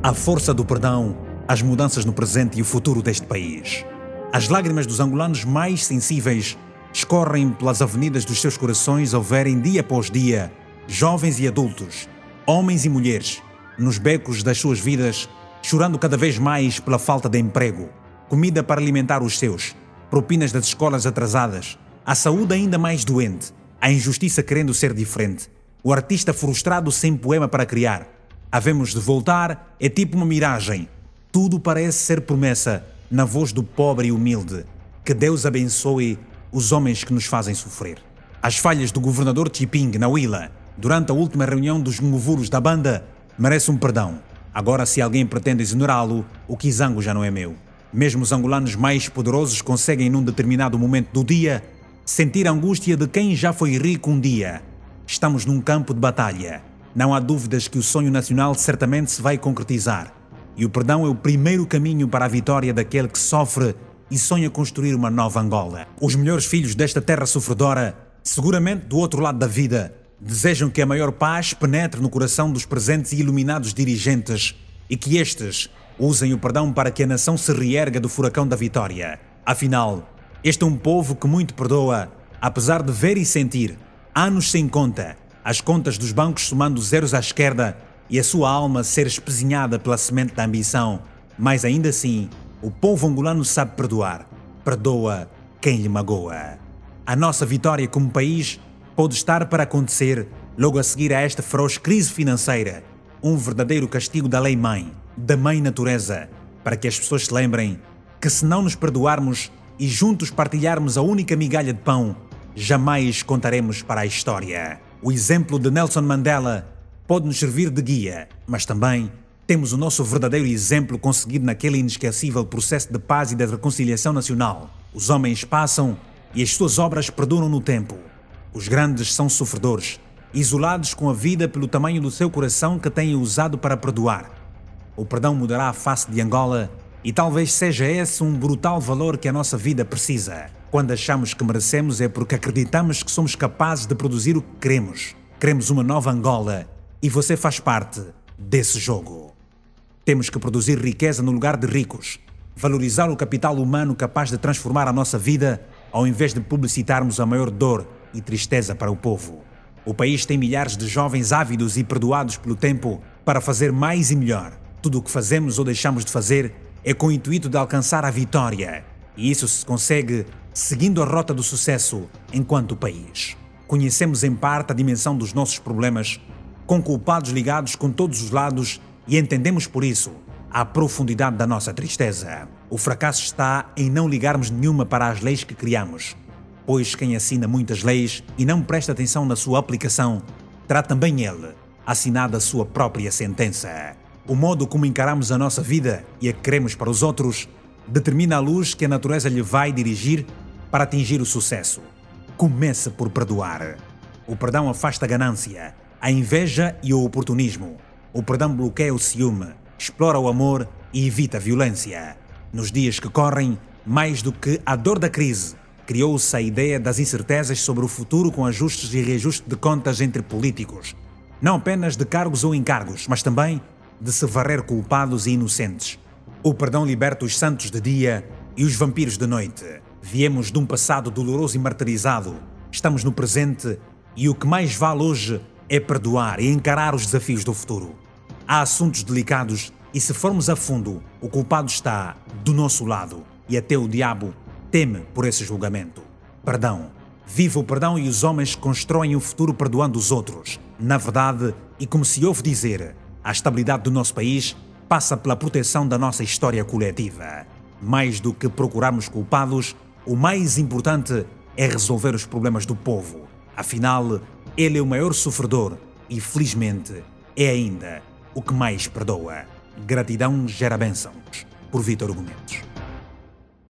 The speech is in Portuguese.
A força do perdão, as mudanças no presente e o futuro deste país. As lágrimas dos angolanos mais sensíveis escorrem pelas avenidas dos seus corações ao verem dia após dia jovens e adultos, homens e mulheres, nos becos das suas vidas, chorando cada vez mais pela falta de emprego, comida para alimentar os seus, propinas das escolas atrasadas, a saúde ainda mais doente, a injustiça querendo ser diferente, o artista frustrado sem poema para criar. Havemos de voltar é tipo uma miragem. Tudo parece ser promessa na voz do pobre e humilde. Que Deus abençoe os homens que nos fazem sofrer. As falhas do governador Chiping na Willa, durante a última reunião dos movuros da banda, merecem um perdão. Agora, se alguém pretende exonerá-lo, o Kizango já não é meu. Mesmo os angolanos mais poderosos conseguem, num determinado momento do dia, sentir a angústia de quem já foi rico um dia. Estamos num campo de batalha. Não há dúvidas que o sonho nacional certamente se vai concretizar. E o perdão é o primeiro caminho para a vitória daquele que sofre e sonha construir uma nova Angola. Os melhores filhos desta terra sofredora, seguramente do outro lado da vida, desejam que a maior paz penetre no coração dos presentes e iluminados dirigentes e que estes usem o perdão para que a nação se reerga do furacão da vitória. Afinal, este é um povo que muito perdoa, apesar de ver e sentir, anos sem conta, as contas dos bancos somando zeros à esquerda e a sua alma ser espezinhada pela semente da ambição, mas ainda assim, o povo angolano sabe perdoar. Perdoa quem lhe magoa. A nossa vitória como país pode estar para acontecer logo a seguir a esta feroz crise financeira. Um verdadeiro castigo da lei-mãe, da mãe natureza, para que as pessoas se lembrem que se não nos perdoarmos e juntos partilharmos a única migalha de pão, jamais contaremos para a história. O exemplo de Nelson Mandela pode nos servir de guia, mas também temos o nosso verdadeiro exemplo conseguido naquele inesquecível processo de paz e de reconciliação nacional. Os homens passam e as suas obras perduram no tempo. Os grandes são sofredores, isolados com a vida pelo tamanho do seu coração que têm usado para perdoar. O perdão mudará a face de Angola e talvez seja esse um brutal valor que a nossa vida precisa. Quando achamos que merecemos é porque acreditamos que somos capazes de produzir o que queremos. Queremos uma nova Angola e você faz parte desse jogo. Temos que produzir riqueza no lugar de ricos, valorizar o capital humano capaz de transformar a nossa vida, ao invés de publicitarmos a maior dor e tristeza para o povo. O país tem milhares de jovens ávidos e perdoados pelo tempo para fazer mais e melhor. Tudo o que fazemos ou deixamos de fazer é com o intuito de alcançar a vitória. E isso se consegue seguindo a rota do sucesso enquanto país. Conhecemos em parte a dimensão dos nossos problemas, com culpados ligados com todos os lados e entendemos por isso a profundidade da nossa tristeza. O fracasso está em não ligarmos nenhuma para as leis que criamos, pois quem assina muitas leis e não presta atenção na sua aplicação, terá também ele assinado a sua própria sentença. O modo como encaramos a nossa vida e a que queremos para os outros determina a luz que a natureza lhe vai dirigir para atingir o sucesso. Comece por perdoar. O perdão afasta a ganância, a inveja e o oportunismo o perdão bloqueia o ciúme, explora o amor e evita a violência. Nos dias que correm, mais do que a dor da crise, criou-se a ideia das incertezas sobre o futuro com ajustes e reajustes de contas entre políticos. Não apenas de cargos ou encargos, mas também de se varrer culpados e inocentes. O perdão liberta os santos de dia e os vampiros de noite. Viemos de um passado doloroso e martirizado. Estamos no presente e o que mais vale hoje é perdoar e encarar os desafios do futuro. Há assuntos delicados e, se formos a fundo, o culpado está do nosso lado e até o diabo teme por esse julgamento. Perdão. Viva o perdão e os homens constroem o futuro perdoando os outros. Na verdade, e como se ouve dizer, a estabilidade do nosso país passa pela proteção da nossa história coletiva. Mais do que procurarmos culpados, o mais importante é resolver os problemas do povo. Afinal, ele é o maior sofredor e, felizmente, é ainda o que mais perdoa. Gratidão gera bênçãos. Por Vitor Argumentos.